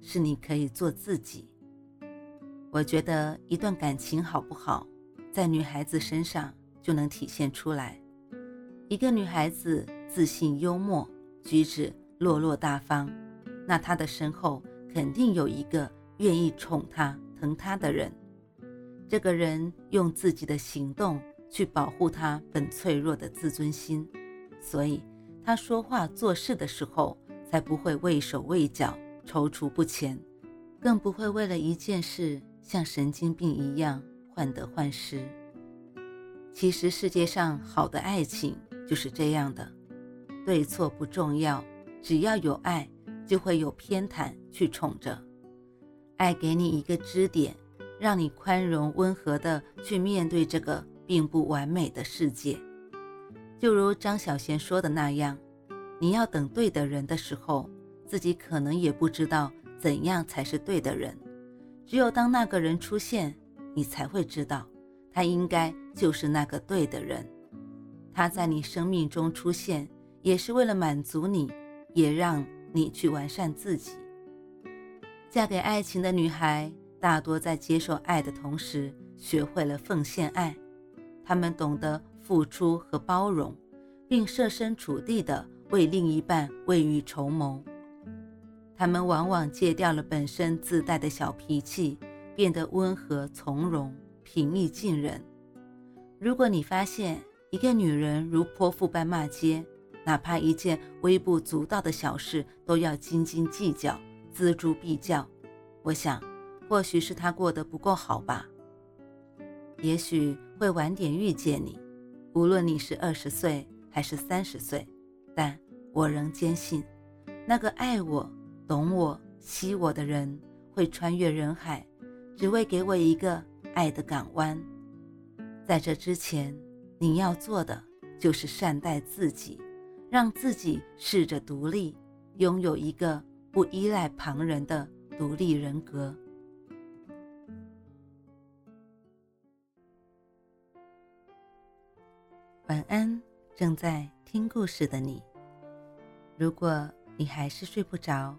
是你可以做自己。我觉得一段感情好不好，在女孩子身上就能体现出来。一个女孩子自信幽默，举止落落大方，那她的身后肯定有一个愿意宠她、疼她的人。这个人用自己的行动去保护她本脆弱的自尊心，所以她说话做事的时候。才不会畏手畏脚、踌躇不前，更不会为了一件事像神经病一样患得患失。其实世界上好的爱情就是这样的，对错不重要，只要有爱，就会有偏袒去宠着。爱给你一个支点，让你宽容温和的去面对这个并不完美的世界。就如张小娴说的那样。你要等对的人的时候，自己可能也不知道怎样才是对的人。只有当那个人出现，你才会知道，他应该就是那个对的人。他在你生命中出现，也是为了满足你，也让你去完善自己。嫁给爱情的女孩，大多在接受爱的同时，学会了奉献爱。她们懂得付出和包容，并设身处地的。为另一半未雨绸缪，他们往往戒掉了本身自带的小脾气，变得温和从容、平易近人。如果你发现一个女人如泼妇般骂街，哪怕一件微不足道的小事都要斤斤计较、锱铢必较，我想，或许是她过得不够好吧。也许会晚点遇见你，无论你是二十岁还是三十岁。但我仍坚信，那个爱我、懂我、惜我的人会穿越人海，只为给我一个爱的港湾。在这之前，你要做的就是善待自己，让自己试着独立，拥有一个不依赖旁人的独立人格。晚安，正在听故事的你。如果你还是睡不着，